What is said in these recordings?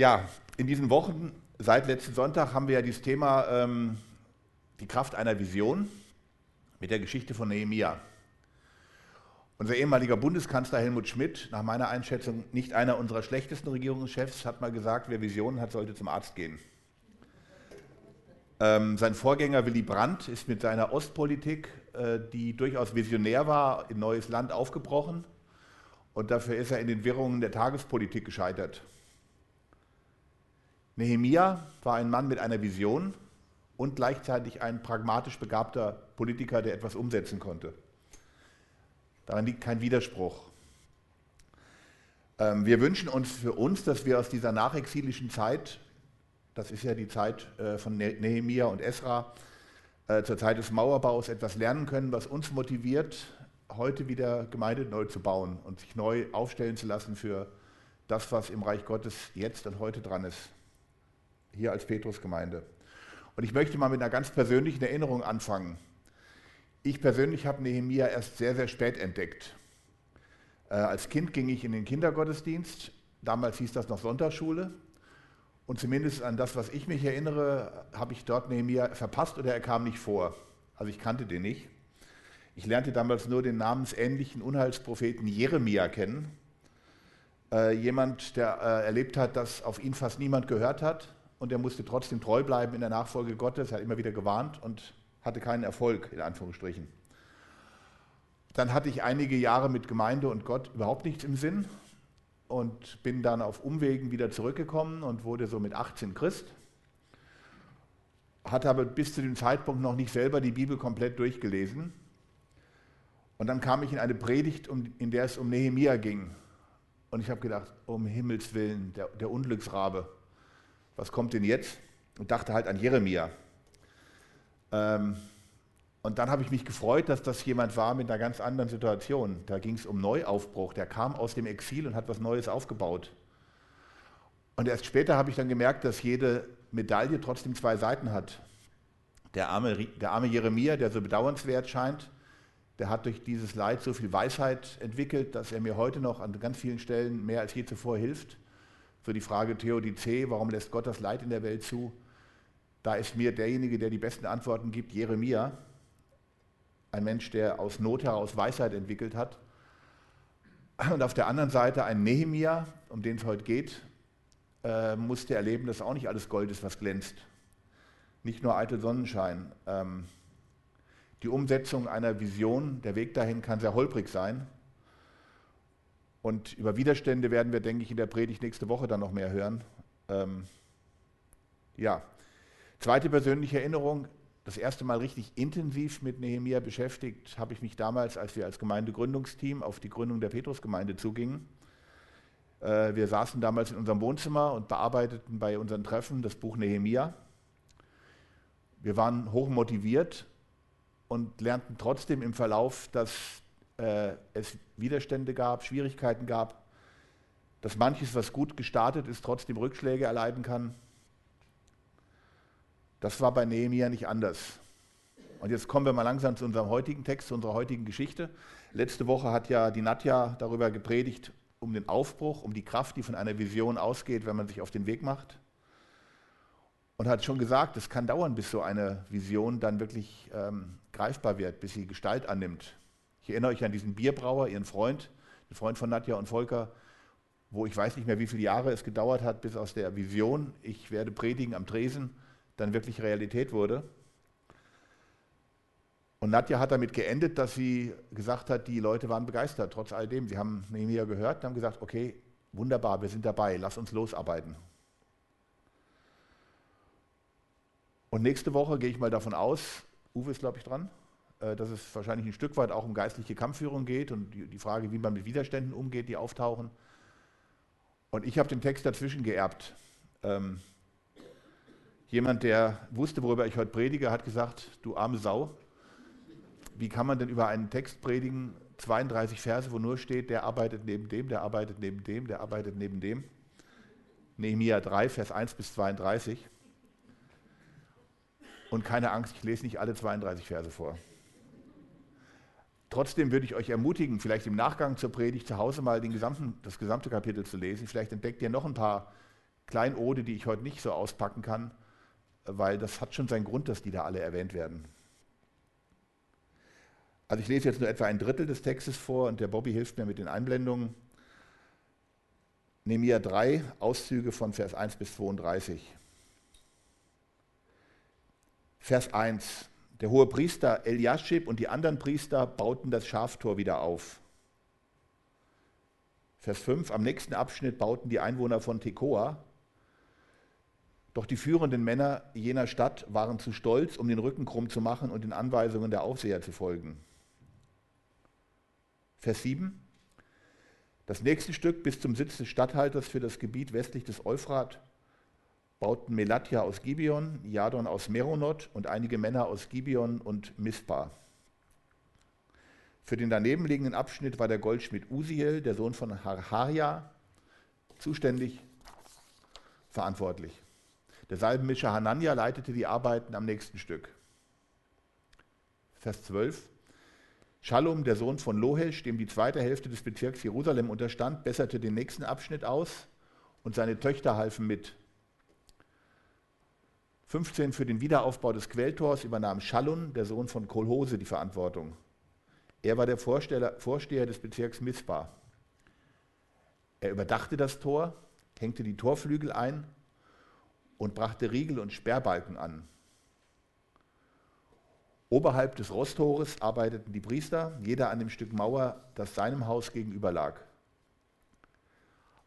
Ja, in diesen Wochen, seit letzten Sonntag, haben wir ja dieses Thema ähm, die Kraft einer Vision mit der Geschichte von Nehemia. Unser ehemaliger Bundeskanzler Helmut Schmidt, nach meiner Einschätzung nicht einer unserer schlechtesten Regierungschefs, hat mal gesagt, wer Visionen hat, sollte zum Arzt gehen. Ähm, sein Vorgänger Willy Brandt ist mit seiner Ostpolitik, äh, die durchaus visionär war, in neues Land aufgebrochen. Und dafür ist er in den Wirrungen der Tagespolitik gescheitert. Nehemia war ein Mann mit einer Vision und gleichzeitig ein pragmatisch begabter Politiker, der etwas umsetzen konnte. Daran liegt kein Widerspruch. Ähm, wir wünschen uns für uns, dass wir aus dieser nachexilischen Zeit, das ist ja die Zeit äh, von ne-, Nehemia und Esra, äh, zur Zeit des Mauerbaus etwas lernen können, was uns motiviert, heute wieder Gemeinde neu zu bauen und sich neu aufstellen zu lassen für das, was im Reich Gottes jetzt und heute dran ist hier als Petrusgemeinde. Und ich möchte mal mit einer ganz persönlichen Erinnerung anfangen. Ich persönlich habe Nehemia erst sehr, sehr spät entdeckt. Äh, als Kind ging ich in den Kindergottesdienst. Damals hieß das noch Sonntagsschule. Und zumindest an das, was ich mich erinnere, habe ich dort Nehemia verpasst oder er kam nicht vor. Also ich kannte den nicht. Ich lernte damals nur den namensähnlichen Unheilspropheten Jeremia kennen. Äh, jemand, der äh, erlebt hat, dass auf ihn fast niemand gehört hat, und er musste trotzdem treu bleiben in der Nachfolge Gottes. Er hat immer wieder gewarnt und hatte keinen Erfolg, in Anführungsstrichen. Dann hatte ich einige Jahre mit Gemeinde und Gott überhaupt nichts im Sinn und bin dann auf Umwegen wieder zurückgekommen und wurde so mit 18 Christ. Hatte aber bis zu dem Zeitpunkt noch nicht selber die Bibel komplett durchgelesen. Und dann kam ich in eine Predigt, in der es um Nehemia ging. Und ich habe gedacht, um Himmels Willen, der, der Unglücksrabe was kommt denn jetzt? Und dachte halt an Jeremia. Ähm, und dann habe ich mich gefreut, dass das jemand war mit einer ganz anderen Situation. Da ging es um Neuaufbruch. Der kam aus dem Exil und hat was Neues aufgebaut. Und erst später habe ich dann gemerkt, dass jede Medaille trotzdem zwei Seiten hat. Der arme, der arme Jeremia, der so bedauernswert scheint, der hat durch dieses Leid so viel Weisheit entwickelt, dass er mir heute noch an ganz vielen Stellen mehr als je zuvor hilft. So die Frage Theodizee, warum lässt Gott das Leid in der Welt zu? Da ist mir derjenige, der die besten Antworten gibt, Jeremia, ein Mensch, der aus Not heraus Weisheit entwickelt hat. Und auf der anderen Seite ein Nehemia, um den es heute geht, äh, musste erleben, dass auch nicht alles Gold ist, was glänzt. Nicht nur eitel Sonnenschein. Ähm, die Umsetzung einer Vision, der Weg dahin kann sehr holprig sein. Und über Widerstände werden wir, denke ich, in der Predigt nächste Woche dann noch mehr hören. Ähm, ja, zweite persönliche Erinnerung, das erste Mal richtig intensiv mit Nehemia beschäftigt, habe ich mich damals, als wir als Gemeindegründungsteam auf die Gründung der Petrusgemeinde zugingen. Äh, wir saßen damals in unserem Wohnzimmer und bearbeiteten bei unseren Treffen das Buch Nehemia. Wir waren hoch motiviert und lernten trotzdem im Verlauf, dass äh, es Widerstände gab, Schwierigkeiten gab, dass manches, was gut gestartet ist, trotzdem Rückschläge erleiden kann. Das war bei Nehemiah nicht anders. Und jetzt kommen wir mal langsam zu unserem heutigen Text, zu unserer heutigen Geschichte. Letzte Woche hat ja die Nadja darüber gepredigt, um den Aufbruch, um die Kraft, die von einer Vision ausgeht, wenn man sich auf den Weg macht. Und hat schon gesagt, es kann dauern, bis so eine Vision dann wirklich ähm, greifbar wird, bis sie Gestalt annimmt. Ich erinnere euch an diesen Bierbrauer, ihren Freund, den Freund von Nadja und Volker, wo ich weiß nicht mehr, wie viele Jahre es gedauert hat, bis aus der Vision, ich werde predigen am Tresen, dann wirklich Realität wurde. Und Nadja hat damit geendet, dass sie gesagt hat, die Leute waren begeistert, trotz all dem. Sie haben Nehemiah gehört und haben gesagt, okay, wunderbar, wir sind dabei, lass uns losarbeiten. Und nächste Woche gehe ich mal davon aus, Uwe ist, glaube ich, dran, dass es wahrscheinlich ein Stück weit auch um geistliche Kampfführung geht und die, Frage, wie man mit Widerständen umgeht, die auftauchen. Und ich habe den Text dazwischen geerbt. Ähm, jemand, der wusste, worüber ich heute predige, hat gesagt, du arme Sau, wie kann man denn über einen Text predigen, 32 Verse, wo nur steht, der arbeitet neben dem, der arbeitet neben dem, der arbeitet neben dem. Nehemiah 3, Vers 1 bis 32. Und keine Angst, ich lese nicht alle 32 Verse vor. Trotzdem würde ich euch ermutigen, vielleicht im Nachgang zur Predigt zu Hause mal gesamten, das gesamte Kapitel zu lesen. Vielleicht entdeckt ihr noch ein paar Kleinode, die ich heute nicht so auspacken kann, weil das hat schon seinen Grund, dass die da alle erwähnt werden. Also ich lese jetzt nur etwa ein Drittel des Textes vor und der Bobby hilft mir mit den Einblendungen. Nehemiah 3, Auszüge von Vers 1 bis 32. Vers 1. Der hohe Priester Eliaschib und die anderen Priester bauten das Schaftor wieder auf. Vers 5. Am nächsten Abschnitt bauten die Einwohner von Tekoa. Doch die führenden Männer jener Stadt waren zu stolz, um den Rücken krumm zu machen und den Anweisungen der Aufseher zu folgen. Vers 7. Das nächste Stück bis zum Sitz des Statthalters für das Gebiet westlich des Euphrat bauten Melatja aus Gibeon, Jadon aus Meronot und einige Männer aus Gibeon und Mispa. Für den daneben liegenden Abschnitt war der Goldschmied Usiel, der Sohn von Harharia, zuständig, verantwortlich. Der Salbenmischer Hanania leitete die Arbeiten am nächsten Stück. Vers 12. Shalom, der Sohn von Lohesch, dem die zweite Hälfte des Bezirks Jerusalem unterstand, besserte den nächsten Abschnitt aus und seine Töchter halfen mit. 15 für den Wiederaufbau des Quelltors übernahm Schallun, der Sohn von Kolhose, die Verantwortung. Er war der Vorsteher des Bezirks Mispa. Er überdachte das Tor, hängte die Torflügel ein und brachte Riegel und Sperrbalken an. Oberhalb des Rosttores arbeiteten die Priester, jeder an dem Stück Mauer, das seinem Haus gegenüber lag.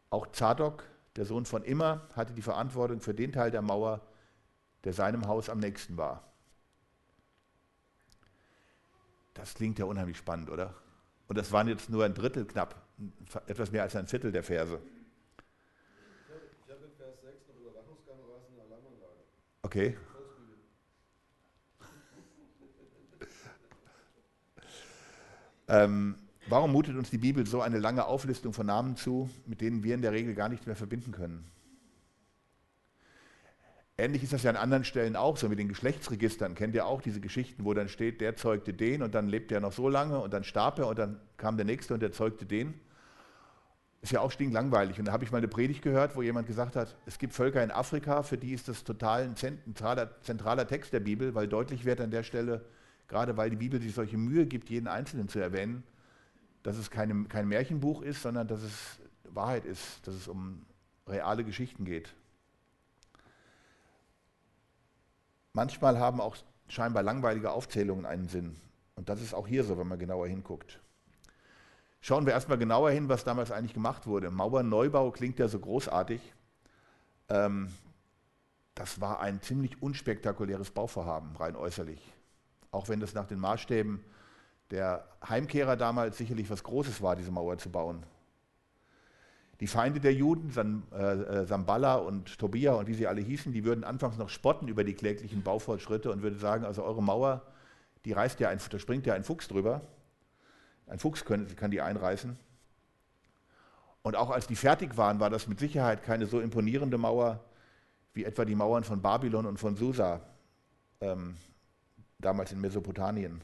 Auch Zadok, der Sohn von Immer, hatte die Verantwortung für den Teil der Mauer, der seinem Haus am nächsten war. Das klingt ja unheimlich spannend, oder? Und das waren jetzt nur ein Drittel knapp, etwas mehr als ein Viertel der Verse. Ich habe in Vers 6 noch Überwachungskameras in der Alarmanlage. Okay. Ähm, warum mutet uns die Bibel so eine lange Auflistung von Namen zu, mit denen wir in der Regel gar nichts mehr verbinden können? Ähnlich ist das ja an anderen Stellen auch, so mit den Geschlechtsregistern. Kennt ihr auch diese Geschichten, wo dann steht, der zeugte den und dann lebte er noch so lange und dann starb er und dann kam der nächste und der zeugte den? Ist ja auch stinklangweilig. Und da habe ich mal eine Predigt gehört, wo jemand gesagt hat, es gibt Völker in Afrika, für die ist das total ein zentraler, zentraler Text der Bibel, weil deutlich wird an der Stelle, gerade weil die Bibel sich solche Mühe gibt, jeden Einzelnen zu erwähnen, dass es keine, kein Märchenbuch ist, sondern dass es Wahrheit ist, dass es um reale Geschichten geht. Manchmal haben auch scheinbar langweilige Aufzählungen einen Sinn. Und das ist auch hier so, wenn man genauer hinguckt. Schauen wir erstmal genauer hin, was damals eigentlich gemacht wurde. Mauerneubau klingt ja so großartig. Ähm, das war ein ziemlich unspektakuläres Bauvorhaben, rein äußerlich auch wenn das nach den Maßstäben der Heimkehrer damals sicherlich was Großes war, diese Mauer zu bauen. Die Feinde der Juden, San, äh, Samballa und Tobia und wie sie alle hießen, die würden anfangs noch spotten über die kläglichen Baufortschritte und würden sagen, also eure Mauer, die reißt ja ein, da springt ja ein Fuchs drüber. Ein Fuchs kann, kann die einreißen. Und auch als die fertig waren, war das mit Sicherheit keine so imponierende Mauer wie etwa die Mauern von Babylon und von Susa. Ähm, damals in Mesopotamien.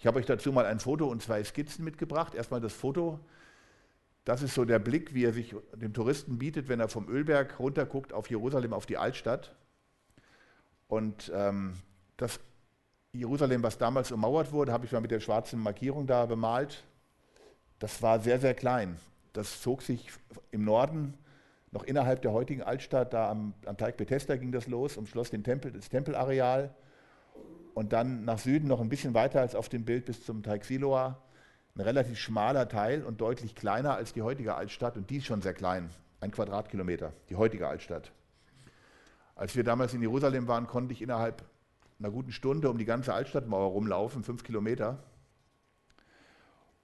Ich habe euch dazu mal ein Foto und zwei Skizzen mitgebracht. Erstmal das Foto. Das ist so der Blick, wie er sich dem Touristen bietet, wenn er vom Ölberg runterguckt auf Jerusalem, auf die Altstadt. Und ähm, das Jerusalem, was damals ummauert wurde, habe ich mal mit der schwarzen Markierung da bemalt. Das war sehr, sehr klein. Das zog sich im Norden noch innerhalb der heutigen Altstadt, da am, am Teig Bethesda ging das los, umschloss den Tempel, das Tempelareal und dann nach Süden noch ein bisschen weiter als auf dem Bild bis zum Teig Siloa. Ein relativ schmaler Teil und deutlich kleiner als die heutige Altstadt und die ist schon sehr klein, ein Quadratkilometer, die heutige Altstadt. Als wir damals in Jerusalem waren, konnte ich innerhalb einer guten Stunde um die ganze Altstadtmauer rumlaufen, fünf Kilometer.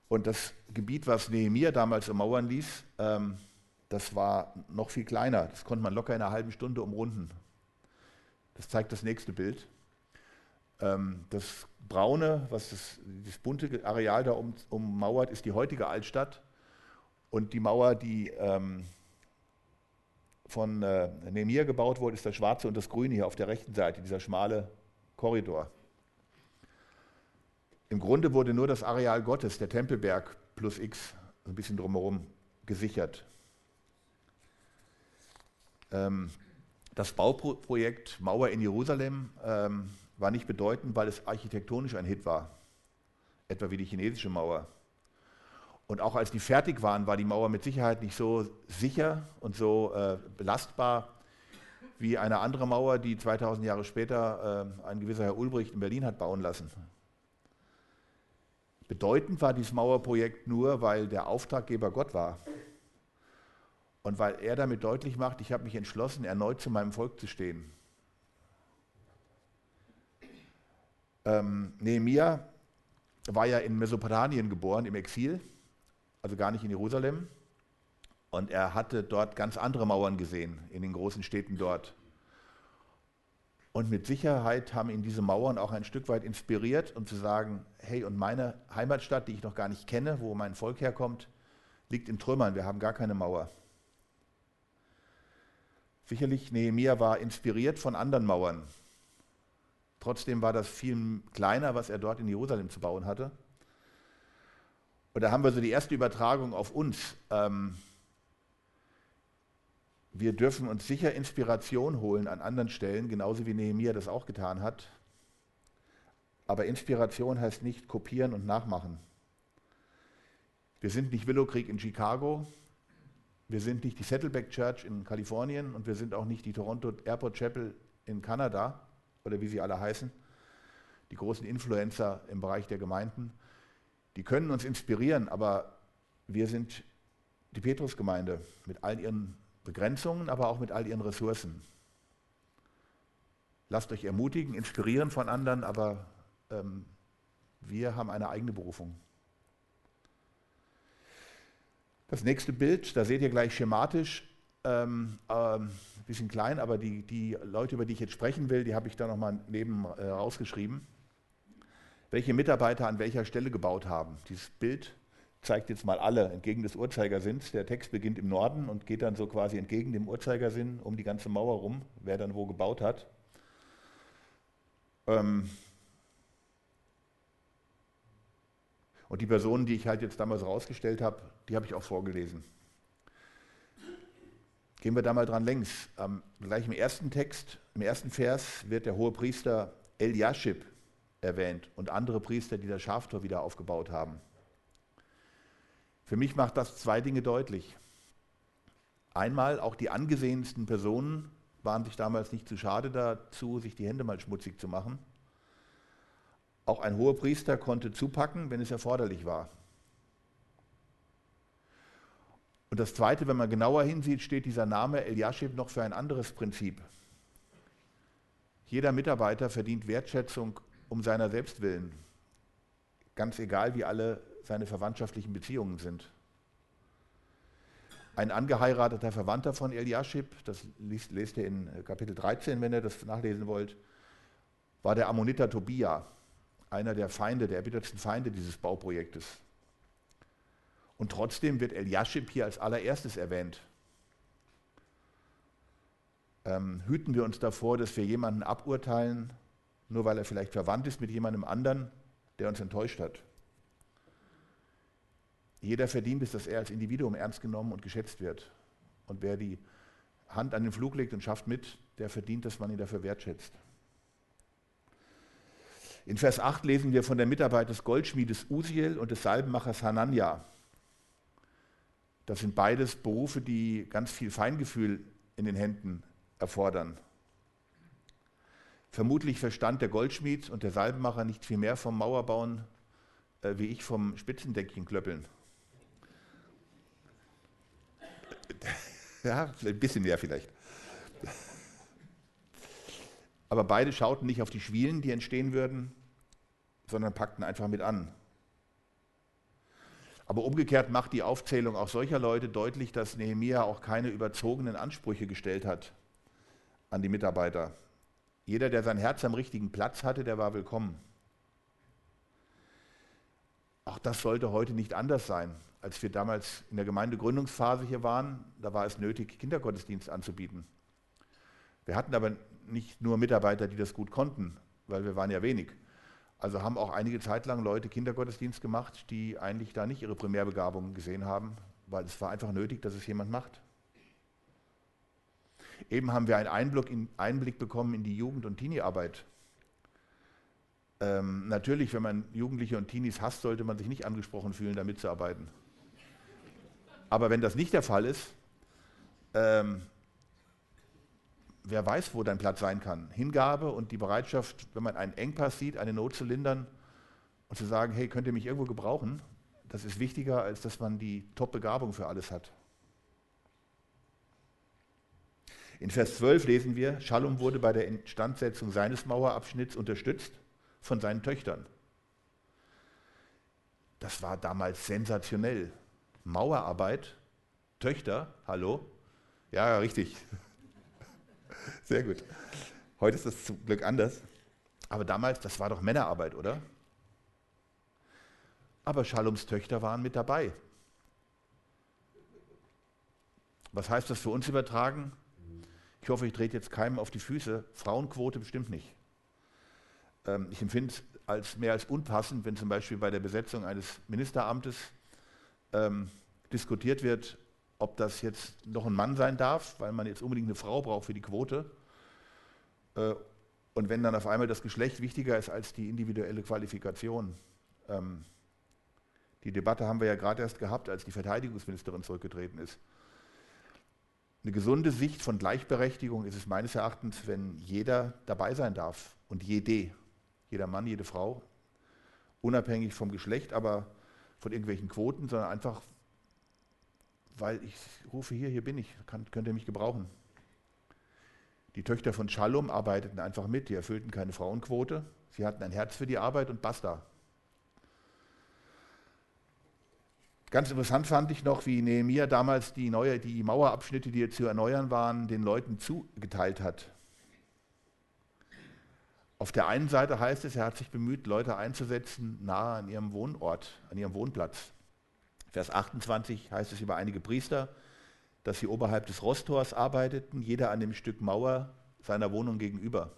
Und das Gebiet, was Nehemiah damals ummauern ließ, ähm, das war noch viel kleiner. Das konnte man locker in einer halben Stunde umrunden. Das zeigt das nächste Bild. Ähm, das braune, was das, das bunte Areal da um, ummauert, ist die heutige Altstadt. Und die Mauer, die ähm, von äh, Nehemiah gebaut wurde, ist das schwarze und das grüne hier auf der rechten Seite, dieser schmale Korridor. Im Grunde wurde nur das Areal Gottes, der Tempelberg plus X, ein bisschen drumherum gesichert. Ähm, das Bauprojekt Mauer in Jerusalem ähm, war nicht bedeutend, weil es architektonisch ein Hit war, etwa wie die chinesische Mauer. Und auch als die fertig waren, war die Mauer mit Sicherheit nicht so sicher und so äh, belastbar wie eine andere Mauer, die 2000 Jahre später äh, ein gewisser Herr Ulbricht in Berlin hat bauen lassen. Bedeutend war dieses Mauerprojekt nur, weil der Auftraggeber Gott war. Und weil er damit deutlich macht, ich habe mich entschlossen, erneut zu meinem Volk zu stehen. Ähm, Nehemia war ja in Mesopotamien geboren, im Exil, also gar nicht in Jerusalem. Und er hatte dort ganz andere Mauern gesehen, in den großen Städten dort. Und mit Sicherheit haben ihn diese Mauern auch ein Stück weit inspiriert, um zu sagen, hey, und meine Heimatstadt, die ich noch gar nicht kenne, wo mein Volk herkommt, liegt in Trümmern, wir haben gar keine Mauer. Sicherlich, Nehemia war inspiriert von anderen Mauern. Trotzdem war das viel kleiner, was er dort in Jerusalem zu bauen hatte. Und da haben wir so die erste Übertragung auf uns. Ähm, wir dürfen uns sicher Inspiration holen an anderen Stellen, genauso wie Nehemiah das auch getan hat. Aber Inspiration heißt nicht kopieren und nachmachen. Wir sind nicht Willow Creek in Chicago, wir sind nicht die Saddleback Church in Kalifornien und wir sind auch nicht die Toronto Airport Chapel in Kanada oder wie sie alle heißen, die großen Influencer im Bereich der Gemeinden. Die können uns inspirieren, aber wir sind die Petrusgemeinde mit all ihren Begrenzungen, aber auch mit all ihren Ressourcen. Lasst euch ermutigen, inspirieren von anderen, aber ähm, wir haben eine eigene Berufung. Das nächste Bild, da seht ihr gleich schematisch, ähm, ähm, bisschen klein, aber die, die Leute, über die ich jetzt sprechen will, die habe ich da nochmal neben äh, rausgeschrieben. Welche Mitarbeiter an welcher Stelle gebaut haben. Dieses Bild zeigt jetzt mal alle entgegen des Uhrzeigersinns. Der Text beginnt im Norden und geht dann so quasi entgegen dem Uhrzeigersinn um die ganze Mauer rum, wer dann wo gebaut hat. Ähm und die Personen, die ich halt jetzt damals rausgestellt habe, die habe ich auch vorgelesen. Gehen wir da mal dran längs. Ähm, gleich im ersten Text, im ersten Vers wird der hohe Priester Eliashib erwähnt und andere Priester, die das Schaftor wieder aufgebaut haben. Für mich macht das zwei Dinge deutlich. Einmal, auch die angesehensten Personen waren sich damals nicht zu schade dazu, sich die Hände mal schmutzig zu machen. Auch ein hoher Priester konnte zupacken, wenn es erforderlich war. Und das Zweite, wenn man genauer hinsieht, steht dieser Name Eliashib noch für ein anderes Prinzip. Jeder Mitarbeiter verdient Wertschätzung um seiner selbst willen, ganz egal wie alle seine verwandtschaftlichen Beziehungen sind. Ein angeheirateter Verwandter von Eliashib, das liest, lest ihr in Kapitel 13, wenn ihr das nachlesen wollt, war der Ammoniter Tobia, einer der Feinde, der erbittertsten Feinde dieses Bauprojektes. Und trotzdem wird Eliashib hier als allererstes erwähnt. Ähm, hüten wir uns davor, dass wir jemanden aburteilen, nur weil er vielleicht verwandt ist mit jemandem anderen, der uns enttäuscht hat. Jeder verdient es, dass er als Individuum ernst genommen und geschätzt wird. Und wer die Hand an den Flug legt und schafft mit, der verdient, dass man ihn dafür wertschätzt. In Vers 8 lesen wir von der Mitarbeit des Goldschmiedes Usiel und des Salbenmachers Hanania. Das sind beides Berufe, die ganz viel Feingefühl in den Händen erfordern. Vermutlich verstand der Goldschmied und der Salbenmacher nicht viel mehr vom Mauerbauen äh, wie ich vom Spitzendeckchen klöppeln. Ja, ein bisschen mehr vielleicht. Aber beide schauten nicht auf die Schwielen, die entstehen würden, sondern packten einfach mit an. Aber umgekehrt macht die Aufzählung auch solcher Leute deutlich, dass Nehemia auch keine überzogenen Ansprüche gestellt hat an die Mitarbeiter. Jeder, der sein Herz am richtigen Platz hatte, der war willkommen. Auch das sollte heute nicht anders sein. Als wir damals in der Gemeindegründungsphase hier waren, da war es nötig, Kindergottesdienst anzubieten. Wir hatten aber nicht nur Mitarbeiter, die das gut konnten, weil wir waren ja wenig. Also haben auch einige Zeit lang Leute Kindergottesdienst gemacht, die eigentlich da nicht ihre Primärbegabung gesehen haben, weil es war einfach nötig, dass es jemand macht. Eben haben wir einen Einblick, in, Einblick bekommen in die Jugend- und Teenie-Arbeit. Ähm, natürlich, wenn man Jugendliche und Teenies hasst, sollte man sich nicht angesprochen fühlen, da mitzuarbeiten. Aber wenn das nicht der Fall ist, ähm, wer weiß, wo dein Platz sein kann. Hingabe und die Bereitschaft, wenn man einen Engpass sieht, eine Not zu lindern und zu sagen, hey, könnt ihr mich irgendwo gebrauchen, das ist wichtiger, als dass man die Top-Begabung für alles hat. In Vers 12 lesen wir, Schallum wurde bei der Instandsetzung seines Mauerabschnitts unterstützt von seinen Töchtern. Das war damals sensationell. Mauerarbeit, Töchter, hallo? Ja, richtig. Sehr gut. Heute ist das zum Glück anders. Aber damals, das war doch Männerarbeit, oder? Aber Schallums Töchter waren mit dabei. Was heißt das für uns übertragen? Ich hoffe, ich drehe jetzt keinem auf die Füße. Frauenquote bestimmt nicht. Ähm, ich empfinde es als mehr als unpassend, wenn zum Beispiel bei der Besetzung eines Ministeramtes ähm, diskutiert wird, ob das jetzt noch ein Mann sein darf, weil man jetzt unbedingt eine Frau braucht für die Quote. Äh, und wenn dann auf einmal das Geschlecht wichtiger ist als die individuelle Qualifikation. Ähm, die Debatte haben wir ja gerade erst gehabt, als die Verteidigungsministerin zurückgetreten ist. Eine gesunde Sicht von Gleichberechtigung ist es meines Erachtens, wenn jeder dabei sein darf und jede, jeder Mann, jede Frau, unabhängig vom Geschlecht, aber von irgendwelchen Quoten, sondern einfach, weil ich rufe hier, hier bin ich, kann, könnt ihr mich gebrauchen. Die Töchter von Shalom arbeiteten einfach mit, die erfüllten keine Frauenquote, sie hatten ein Herz für die Arbeit und basta. Ganz interessant fand ich noch, wie Nehemiah damals die, neue, die Mauerabschnitte, die zu erneuern waren, den Leuten zugeteilt hat. Auf der einen Seite heißt es, er hat sich bemüht, Leute einzusetzen nahe an ihrem Wohnort, an ihrem Wohnplatz. Vers 28 heißt es über einige Priester, dass sie oberhalb des Rostors arbeiteten, jeder an dem Stück Mauer seiner Wohnung gegenüber.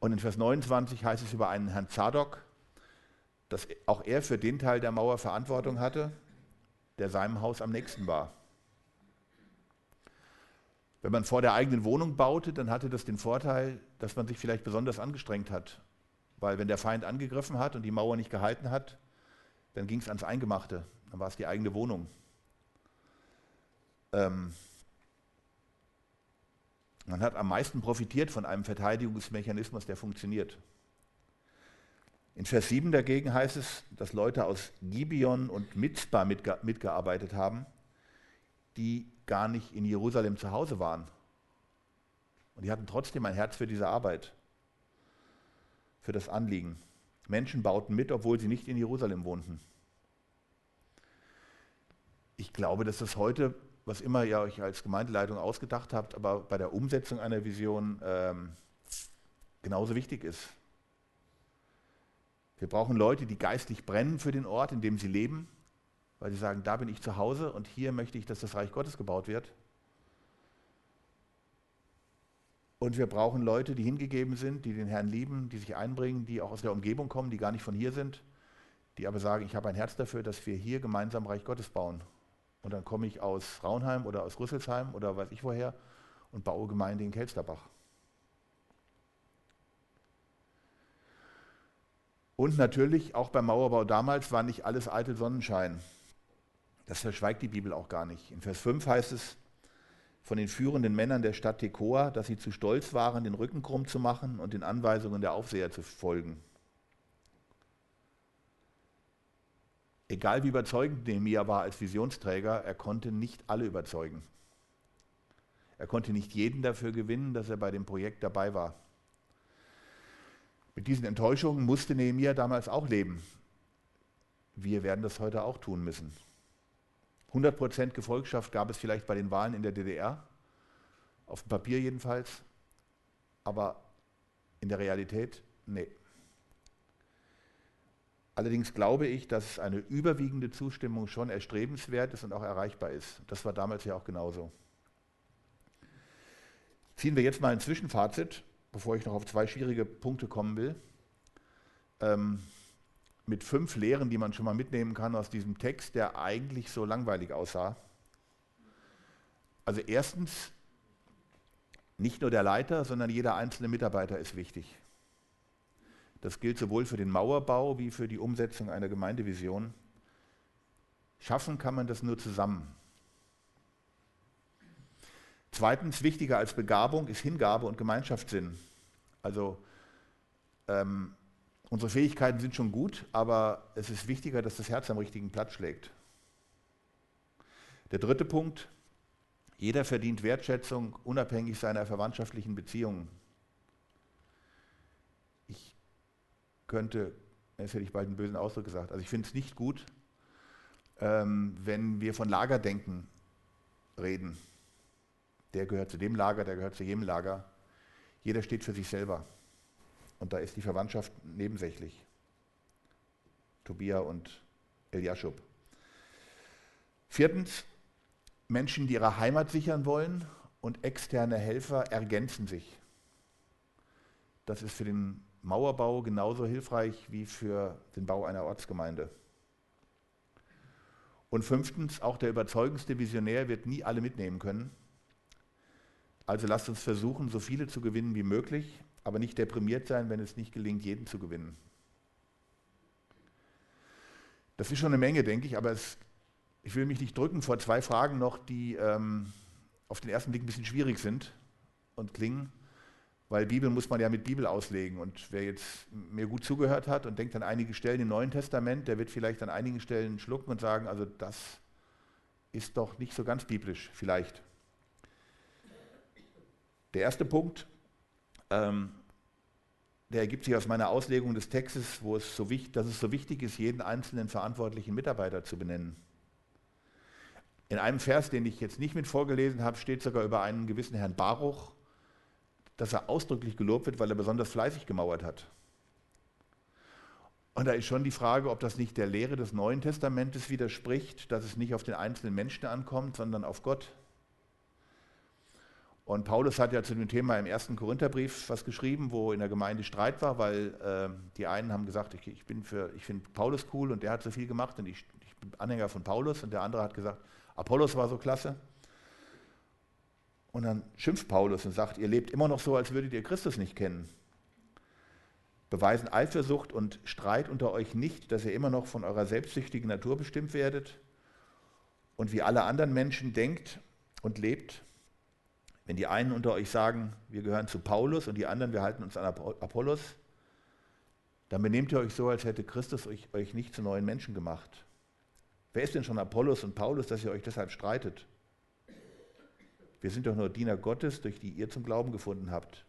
Und in Vers 29 heißt es über einen Herrn Zadok, dass auch er für den Teil der Mauer Verantwortung hatte, der seinem Haus am nächsten war. Wenn man vor der eigenen Wohnung baute, dann hatte das den Vorteil, dass man sich vielleicht besonders angestrengt hat. Weil wenn der Feind angegriffen hat und die Mauer nicht gehalten hat, dann ging es ans Eingemachte. Dann war es die eigene Wohnung. Ähm man hat am meisten profitiert von einem Verteidigungsmechanismus, der funktioniert. In Vers 7 dagegen heißt es, dass Leute aus Gibeon und Mitzbah mitge mitgearbeitet haben, die gar nicht in Jerusalem zu Hause waren. Und die hatten trotzdem ein Herz für diese Arbeit, für das Anliegen. Menschen bauten mit, obwohl sie nicht in Jerusalem wohnten. Ich glaube, dass das heute, was immer ihr euch als Gemeindeleitung ausgedacht habt, aber bei der Umsetzung einer Vision ähm, genauso wichtig ist. Wir brauchen Leute, die geistlich brennen für den Ort, in dem sie leben, weil sie sagen, da bin ich zu Hause und hier möchte ich, dass das Reich Gottes gebaut wird. Und wir brauchen Leute, die hingegeben sind, die den Herrn lieben, die sich einbringen, die auch aus der Umgebung kommen, die gar nicht von hier sind, die aber sagen, ich habe ein Herz dafür, dass wir hier gemeinsam Reich Gottes bauen. Und dann komme ich aus Raunheim oder aus Rüsselsheim oder weiß ich woher und baue Gemeinde in Kelsterbach. Und natürlich, auch beim Mauerbau damals war nicht alles eitel Sonnenschein. Das verschweigt die Bibel auch gar nicht. In Vers 5 heißt es von den führenden Männern der Stadt Tekoa, dass sie zu stolz waren, den Rücken krumm zu machen und den Anweisungen der Aufseher zu folgen. Egal wie überzeugend Nehemiah war als Visionsträger, er konnte nicht alle überzeugen. Er konnte nicht jeden dafür gewinnen, dass er bei dem Projekt dabei war. Mit diesen Enttäuschungen musste Nehemiah damals auch leben. Wir werden das heute auch tun müssen. 100% Gefolgschaft gab es vielleicht bei den Wahlen in der DDR, auf dem Papier jedenfalls, aber in der Realität, nee. Allerdings glaube ich, dass eine überwiegende Zustimmung schon erstrebenswert ist und auch erreichbar ist. Das war damals ja auch genauso. Ziehen wir jetzt mal ein Zwischenfazit bevor ich noch auf zwei schwierige Punkte kommen will, ähm, mit fünf Lehren, die man schon mal mitnehmen kann aus diesem Text, der eigentlich so langweilig aussah. Also erstens, nicht nur der Leiter, sondern jeder einzelne Mitarbeiter ist wichtig. Das gilt sowohl für den Mauerbau wie für die Umsetzung einer Gemeindevision. Schaffen kann man das nur zusammen. Zweitens, wichtiger als Begabung ist Hingabe und Gemeinschaftssinn. Also ähm, unsere Fähigkeiten sind schon gut, aber es ist wichtiger, dass das Herz am richtigen Platz schlägt. Der dritte Punkt, jeder verdient Wertschätzung unabhängig seiner verwandtschaftlichen Beziehungen. Ich könnte, jetzt hätte ich bald einen bösen Ausdruck gesagt, also ich finde es nicht gut, ähm, wenn wir von Lagerdenken reden. Der gehört zu dem Lager, der gehört zu jedem Lager. Jeder steht für sich selber. Und da ist die Verwandtschaft nebensächlich. Tobia und Eliashub. Viertens, Menschen, die ihre Heimat sichern wollen und externe Helfer ergänzen sich. Das ist für den Mauerbau genauso hilfreich wie für den Bau einer Ortsgemeinde. Und fünftens, auch der überzeugendste Visionär wird nie alle mitnehmen können. Also lasst uns versuchen, so viele zu gewinnen wie möglich, aber nicht deprimiert sein, wenn es nicht gelingt, jeden zu gewinnen. Das ist schon eine Menge, denke ich, aber es, ich will mich nicht drücken vor zwei Fragen noch, die ähm, auf den ersten Blick ein bisschen schwierig sind und klingen, weil Bibel muss man ja mit Bibel auslegen. Und wer jetzt mir gut zugehört hat und denkt an einige Stellen im Neuen Testament, der wird vielleicht an einigen Stellen schlucken und sagen, also das ist doch nicht so ganz biblisch, vielleicht. Der erste Punkt, ähm, der ergibt sich aus meiner Auslegung des Textes, wo es so wichtig, dass es so wichtig ist, jeden einzelnen verantwortlichen Mitarbeiter zu benennen. In einem Vers, den ich jetzt nicht mit vorgelesen habe, steht sogar über einen gewissen Herrn Baruch, dass er ausdrücklich gelobt wird, weil er besonders fleißig gemauert hat. Und da ist schon die Frage, ob das nicht der Lehre des Neuen Testamentes widerspricht, dass es nicht auf den einzelnen Menschen ankommt, sondern auf Gott. Und Paulus hat ja zu dem Thema im ersten Korintherbrief was geschrieben, wo in der Gemeinde Streit war, weil äh, die einen haben gesagt, ich, ich ich finde Paulus cool und der hat so viel gemacht und ich, ich, bin Anhänger von Paulus und der andere hat gesagt, Apollos war so klasse. Und dann schimpft Paulus und sagt, ihr lebt immer noch so, als würdet ihr Christus nicht kennen. Beweisen Eifersucht und Streit unter euch nicht, dass ihr immer noch von eurer selbstsüchtigen Natur bestimmt werdet und wie alle anderen Menschen denkt und lebt wenn die einen unter euch sagen, wir gehören zu Paulus und die anderen, wir halten uns an Apollos, dann benehmt ihr euch so, als hätte Christus euch, euch nicht zu neuen Menschen gemacht. Wer ist denn schon Apollos und Paulus, dass ihr euch deshalb streitet? Wir sind doch nur Diener Gottes, durch die ihr zum Glauben gefunden habt.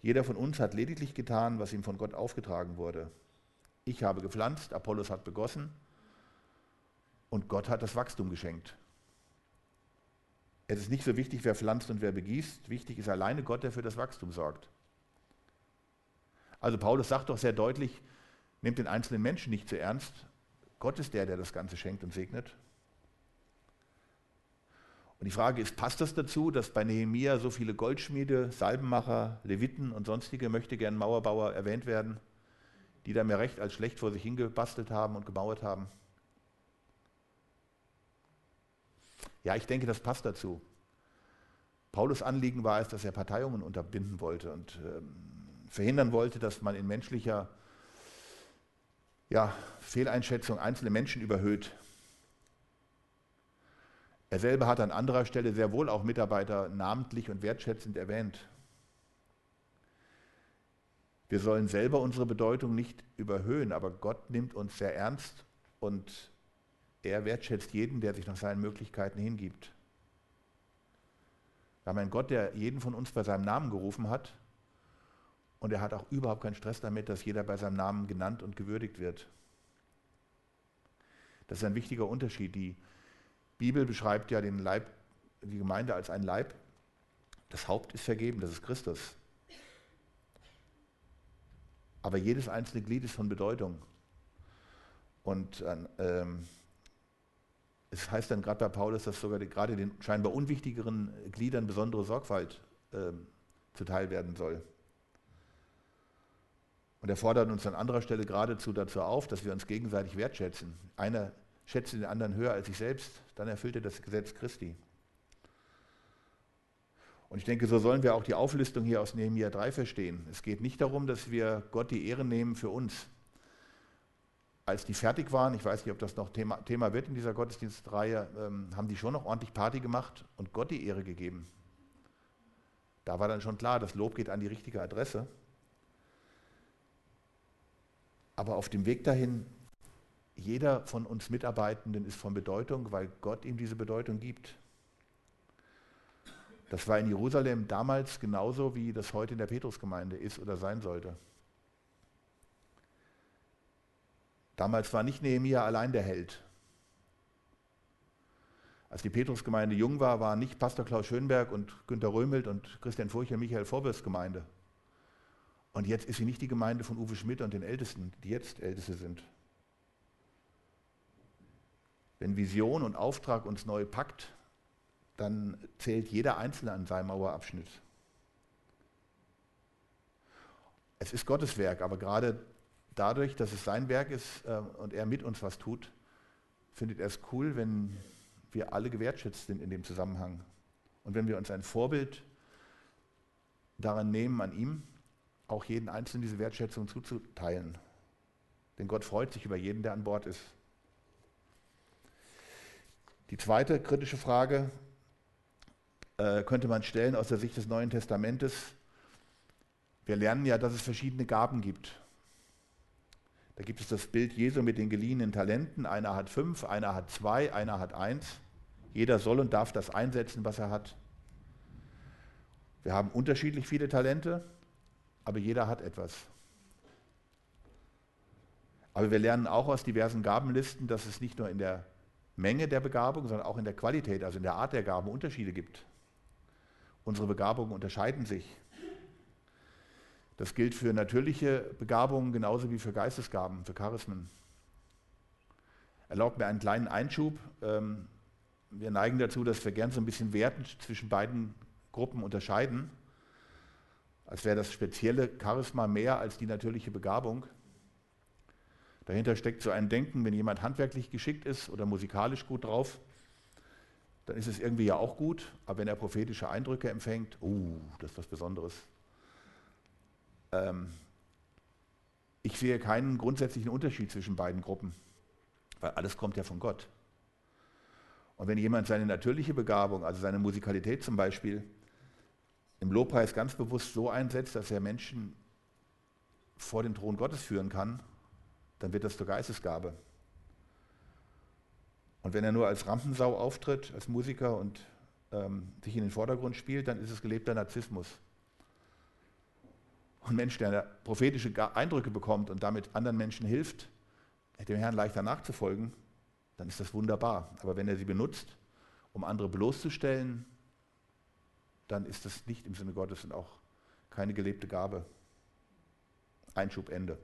Jeder von uns hat lediglich getan, was ihm von Gott aufgetragen wurde. Ich habe gepflanzt, Apollos hat begossen und Gott hat das Wachstum geschenkt. Es ist nicht so wichtig, wer pflanzt und wer begießt. Wichtig ist alleine Gott, der für das Wachstum sorgt. Also Paulus sagt doch sehr deutlich, nehmt den einzelnen Menschen nicht zu ernst. Gott ist der, der das Ganze schenkt und segnet. Und die Frage ist, passt das dazu, dass bei Nehemia so viele Goldschmiede, Salbenmacher, Leviten und sonstige möchte gern Mauerbauer erwähnt werden, die da mehr recht als schlecht vor sich hingebastelt haben und gebauert haben? Ja, ich denke, das passt dazu. Paulus Anliegen war es, dass er Parteiungen unterbinden wollte und ähm, verhindern wollte, dass man in menschlicher ja, Fehleinschätzung einzelne Menschen überhöht. Er selber hat an anderer Stelle sehr wohl auch Mitarbeiter namentlich und wertschätzend erwähnt. Wir sollen selber unsere Bedeutung nicht überhöhen, aber Gott nimmt uns sehr ernst und er wertschätzt jeden, der sich nach seinen Möglichkeiten hingibt. Wir haben einen Gott, der jeden von uns bei seinem Namen gerufen hat und er hat auch überhaupt keinen Stress damit, dass jeder bei seinem Namen genannt und gewürdigt wird. Das ist ein wichtiger Unterschied. Die Bibel beschreibt ja den Leib, die Gemeinde als ein Leib. Das Haupt ist vergeben, das ist Christus. Aber jedes einzelne Glied ist von Bedeutung. Und ähm, es heißt dann gerade bei Paulus, dass sogar die, gerade den scheinbar unwichtigeren Gliedern besondere Sorgfalt äh, zuteil werden soll. Und er fordert uns an anderer Stelle geradezu dazu auf, dass wir uns gegenseitig wertschätzen. Einer schätzt den anderen höher als sich selbst, dann erfüllt er das Gesetz Christi. Und ich denke, so sollen wir auch die Auflistung hier aus Nehemiah 3 verstehen. Es geht nicht darum, dass wir Gott die Ehre nehmen für uns. Als die fertig waren, ich weiß nicht, ob das noch Thema, Thema wird in dieser Gottesdienstreihe, ähm, haben die schon noch ordentlich Party gemacht und Gott die Ehre gegeben. Da war dann schon klar, das Lob geht an die richtige Adresse. Aber auf dem Weg dahin, jeder von uns Mitarbeitenden ist von Bedeutung, weil Gott ihm diese Bedeutung gibt. Das war in Jerusalem damals genauso, wie das heute in der Petrusgemeinde ist oder sein sollte. Damals war nicht Nehemiah allein der Held. Als die Petrusgemeinde jung war, waren nicht Pastor Klaus Schönberg und Günter Römelt und Christian Furcher und Michael Vorbers Gemeinde. Und jetzt ist sie nicht die Gemeinde von Uwe Schmidt und den Ältesten, die jetzt Älteste sind. Wenn Vision und Auftrag uns neu packt, dann zählt jeder Einzelne an seinem Mauerabschnitt. Es ist Gottes Werk, aber gerade dadurch, dass es sein Werk ist äh, und er mit uns was tut, findet er es cool, wenn wir alle gewertschätzt sind in dem Zusammenhang. Und wenn wir uns ein Vorbild daran nehmen, an ihm auch jeden Einzelnen diese Wertschätzung zuzuteilen. Denn Gott freut sich über jeden, der an Bord ist. Die zweite kritische Frage äh, könnte man stellen aus der Sicht des Neuen Testamentes. Wir lernen ja, dass es verschiedene Gaben gibt. Da gibt es das Bild Jesu mit den geliehenen Talenten. Einer hat fünf, einer hat zwei, einer hat eins. Jeder soll und darf das einsetzen, was er hat. Wir haben unterschiedlich viele Talente, aber jeder hat etwas. Aber wir lernen auch aus diversen Gabenlisten, dass es nicht nur in der Menge der Begabung, sondern auch in der Qualität, also in der Art der Gaben Unterschiede gibt. Unsere Begabungen unterscheiden sich. Das gilt für natürliche Begabungen genauso wie für Geistesgaben, für Charismen. Erlaubt mir einen kleinen Einschub. Ähm, wir neigen dazu, dass wir gern so ein bisschen wertend zwischen beiden Gruppen unterscheiden, als wäre das spezielle Charisma mehr als die natürliche Begabung. Dahinter steckt so ein Denken, wenn jemand handwerklich geschickt ist oder musikalisch gut drauf, dann ist es irgendwie ja auch gut, aber wenn er prophetische Eindrücke empfängt, uh, das ist was Besonderes. Ähm, ich sehe keinen grundsätzlichen Unterschied zwischen beiden Gruppen, weil alles kommt ja von Gott. Und wenn jemand seine natürliche Begabung, also seine Musikalität zum Beispiel, im Lobpreis ganz bewusst so einsetzt, dass er Menschen vor den Thron Gottes führen kann, dann wird das zur Geistesgabe. Und wenn er nur als Rampensau auftritt, als Musiker und ähm, sich in den Vordergrund spielt, dann ist es gelebter Narzissmus. Und ein Mensch, der prophetische Eindrücke bekommt und damit anderen Menschen hilft, dem Herrn leichter nachzufolgen, dann ist das wunderbar. Aber wenn er sie benutzt, um andere bloßzustellen, dann ist das nicht im Sinne Gottes und auch keine gelebte Gabe. Einschub Ende.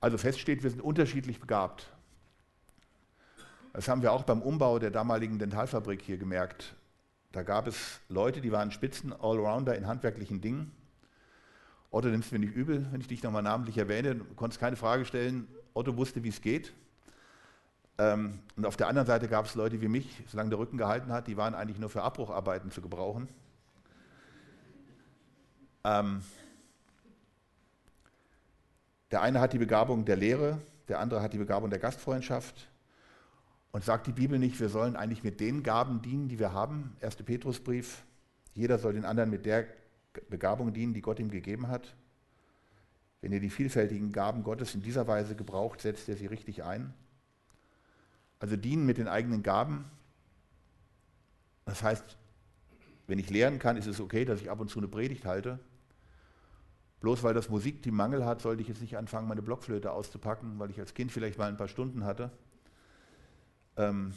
Also feststeht, wir sind unterschiedlich begabt. Das haben wir auch beim Umbau der damaligen Dentalfabrik hier gemerkt. Da gab es Leute, die waren Spitzen, Allrounder in handwerklichen Dingen. Otto, nimmst du mir nicht übel, wenn ich dich nochmal namentlich erwähne. Du konntest keine Frage stellen. Otto wusste, wie es geht. Ähm, und auf der anderen Seite gab es Leute wie mich, solange der Rücken gehalten hat, die waren eigentlich nur für Abbrucharbeiten zu gebrauchen. Ähm, der eine hat die Begabung der Lehre, der andere hat die Begabung der Gastfreundschaft. Und sagt die Bibel nicht, wir sollen eigentlich mit den Gaben dienen, die wir haben? 1. Petrusbrief, jeder soll den anderen mit der Begabung dienen, die Gott ihm gegeben hat. Wenn ihr die vielfältigen Gaben Gottes in dieser Weise gebraucht, setzt er sie richtig ein. Also dienen mit den eigenen Gaben. Das heißt, wenn ich lehren kann, ist es okay, dass ich ab und zu eine Predigt halte. Bloß weil das Musikteam Mangel hat, sollte ich jetzt nicht anfangen, meine Blockflöte auszupacken, weil ich als Kind vielleicht mal ein paar Stunden hatte. Ähm,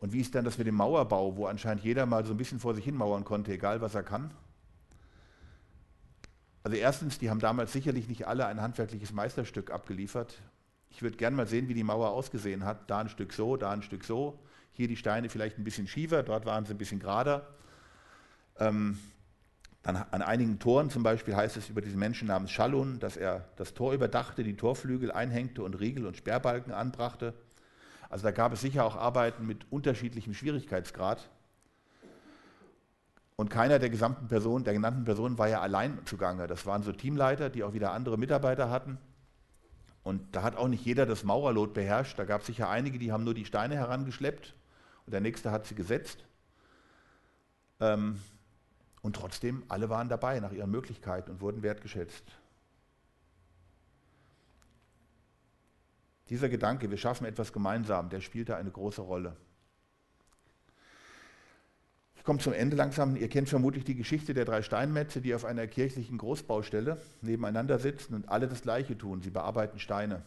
und wie ist dann das mit dem Mauerbau, wo anscheinend jeder mal so ein bisschen vor sich hin mauern konnte, egal was er kann? Also erstens, die haben damals sicherlich nicht alle ein handwerkliches Meisterstück abgeliefert. Ich würde gerne mal sehen, wie die Mauer ausgesehen hat. Da ein Stück so, da ein Stück so. Hier die Steine vielleicht ein bisschen schiefer, dort waren sie ein bisschen gerader. Ähm, dann an einigen Toren zum Beispiel heißt es über diesen Menschen namens Schallun, dass er das Tor überdachte, die Torflügel einhängte und Riegel und Sperrbalken anbrachte. Also da gab es sicher auch Arbeiten mit unterschiedlichem Schwierigkeitsgrad. Und keiner der gesamten Personen, der genannten Personen war ja allein zugange. Das waren so Teamleiter, die auch wieder andere Mitarbeiter hatten. Und da hat auch nicht jeder das Maurerlot beherrscht. Da gab es sicher einige, die haben nur die Steine herangeschleppt und der nächste hat sie gesetzt. Ähm, und trotzdem, alle waren dabei nach ihren Möglichkeiten und wurden wertgeschätzt. Dieser Gedanke, wir schaffen etwas gemeinsam, der spielt da eine große Rolle. Ich komme zum Ende langsam. Ihr kennt vermutlich die Geschichte der drei Steinmetze, die auf einer kirchlichen Großbaustelle nebeneinander sitzen und alle das Gleiche tun. Sie bearbeiten Steine.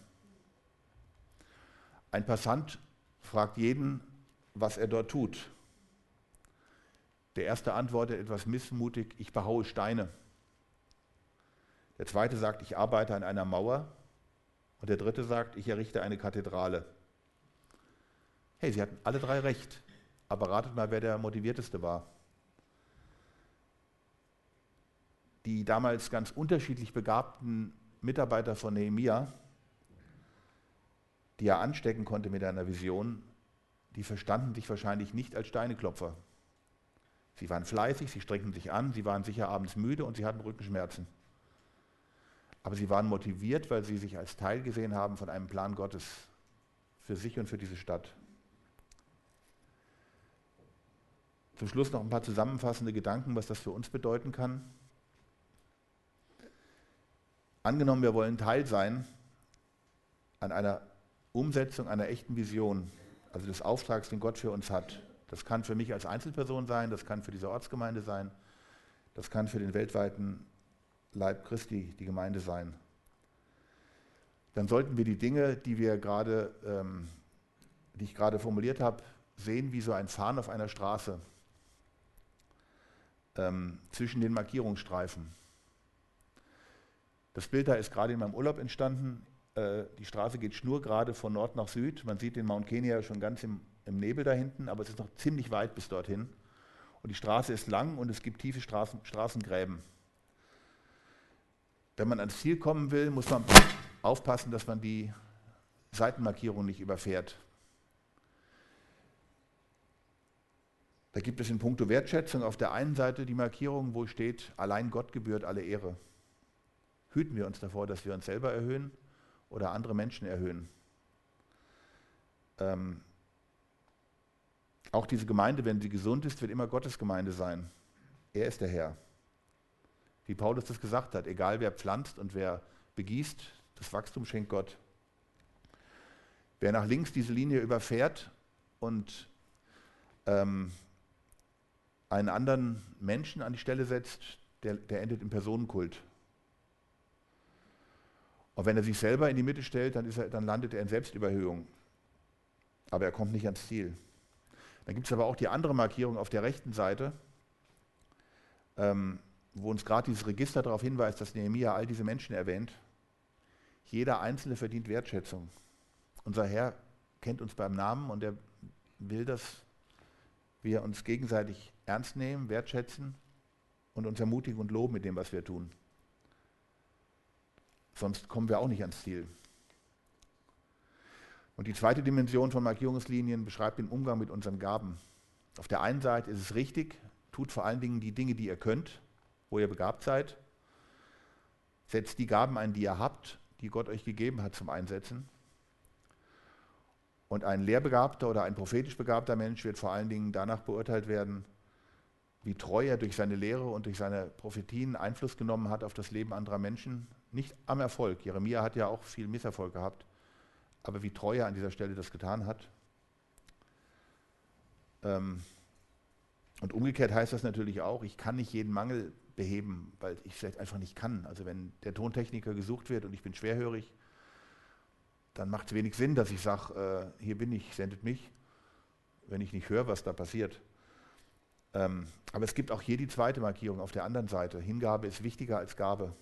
Ein Passant fragt jeden, was er dort tut. Der erste antwortet etwas missmutig, ich behaue Steine. Der zweite sagt, ich arbeite an einer Mauer. Und der dritte sagt, ich errichte eine Kathedrale. Hey, sie hatten alle drei recht. Aber ratet mal, wer der motivierteste war. Die damals ganz unterschiedlich begabten Mitarbeiter von Nehemia, die er anstecken konnte mit einer Vision, die verstanden sich wahrscheinlich nicht als Steineklopfer. Sie waren fleißig, sie strengten sich an, sie waren sicher abends müde und sie hatten Rückenschmerzen. Aber sie waren motiviert, weil sie sich als Teil gesehen haben von einem Plan Gottes für sich und für diese Stadt. Zum Schluss noch ein paar zusammenfassende Gedanken, was das für uns bedeuten kann. Angenommen, wir wollen Teil sein an einer Umsetzung einer echten Vision, also des Auftrags, den Gott für uns hat. Das kann für mich als Einzelperson sein, das kann für diese Ortsgemeinde sein, das kann für den weltweiten Leib Christi, die Gemeinde sein. Dann sollten wir die Dinge, die wir gerade, ähm, die ich gerade formuliert habe, sehen wie so ein Fahren auf einer Straße ähm, zwischen den Markierungsstreifen. Das Bild da ist gerade in meinem Urlaub entstanden. Äh, die Straße geht schnurgerade von Nord nach Süd. Man sieht den Mount Kenya schon ganz im, im Nebel da hinten, aber es ist noch ziemlich weit bis dorthin. Und die Straße ist lang und es gibt tiefe Straßen, Straßengräben. Wenn man ans Ziel kommen will, muss man aufpassen, dass man die Seitenmarkierung nicht überfährt. Da gibt es in puncto Wertschätzung auf der einen Seite die Markierung, wo steht, allein Gott gebührt alle Ehre. Hüten wir uns davor, dass wir uns selber erhöhen oder andere Menschen erhöhen. Ähm, auch diese Gemeinde, wenn sie gesund ist, wird immer Gottes Gemeinde sein. Er ist der Herr. Wie Paulus das gesagt hat, egal wer pflanzt und wer begießt, das Wachstum schenkt Gott. Wer nach links diese Linie überfährt und ähm, einen anderen Menschen an die Stelle setzt, der, der endet im Personenkult. Und wenn er sich selber in die Mitte stellt, dann, er, dann landet er in Selbstüberhöhung. Aber er kommt nicht ans Ziel. Dann gibt es aber auch die andere Markierung auf der rechten Seite, ähm, wo uns gerade dieses Register darauf hinweist, dass Nehemiah all diese Menschen erwähnt. Jeder Einzelne verdient Wertschätzung. Unser Herr kennt uns beim Namen und er will, dass wir uns gegenseitig ernst nehmen, wertschätzen und uns ermutigen und loben mit dem, was wir tun. Sonst kommen wir auch nicht ans Ziel. Und die zweite Dimension von Markierungslinien beschreibt den Umgang mit unseren Gaben. Auf der einen Seite ist es richtig, tut vor allen Dingen die Dinge, die ihr könnt, wo ihr begabt seid. Setzt die Gaben ein, die ihr habt, die Gott euch gegeben hat zum Einsetzen. Und ein lehrbegabter oder ein prophetisch begabter Mensch wird vor allen Dingen danach beurteilt werden, wie treu er durch seine Lehre und durch seine Prophetien Einfluss genommen hat auf das Leben anderer Menschen. Nicht am Erfolg. Jeremia hat ja auch viel Misserfolg gehabt. Aber wie treu er an dieser Stelle das getan hat. Ähm, und umgekehrt heißt das natürlich auch, ich kann nicht jeden Mangel beheben, weil ich vielleicht einfach nicht kann. Also wenn der Tontechniker gesucht wird und ich bin schwerhörig, dann macht es wenig Sinn, dass ich sage, äh, hier bin ich, sendet mich, wenn ich nicht höre, was da passiert. Ähm, aber es gibt auch hier die zweite Markierung auf der anderen Seite. Hingabe ist wichtiger als Gabe.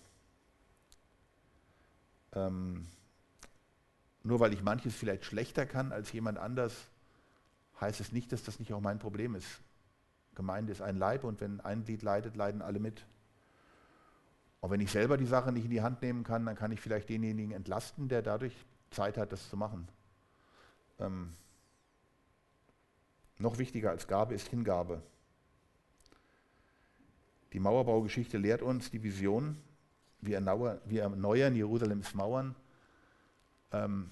Ähm, nur weil ich manches vielleicht schlechter kann als jemand anders, heißt es nicht, dass das nicht auch mein Problem ist. Gemeinde ist ein Leib und wenn ein Glied leidet, leiden alle mit. Und wenn ich selber die Sache nicht in die Hand nehmen kann, dann kann ich vielleicht denjenigen entlasten, der dadurch Zeit hat, das zu machen. Ähm, noch wichtiger als Gabe ist Hingabe. Die Mauerbaugeschichte lehrt uns die Vision, wir erneuern Jerusalems Mauern, ähm,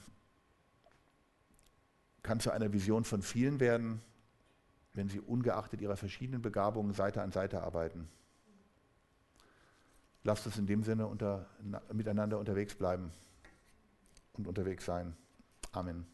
kann zu einer Vision von vielen werden, wenn sie ungeachtet ihrer verschiedenen Begabungen Seite an Seite arbeiten. Lasst uns in dem Sinne unter, miteinander unterwegs bleiben und unterwegs sein. Amen.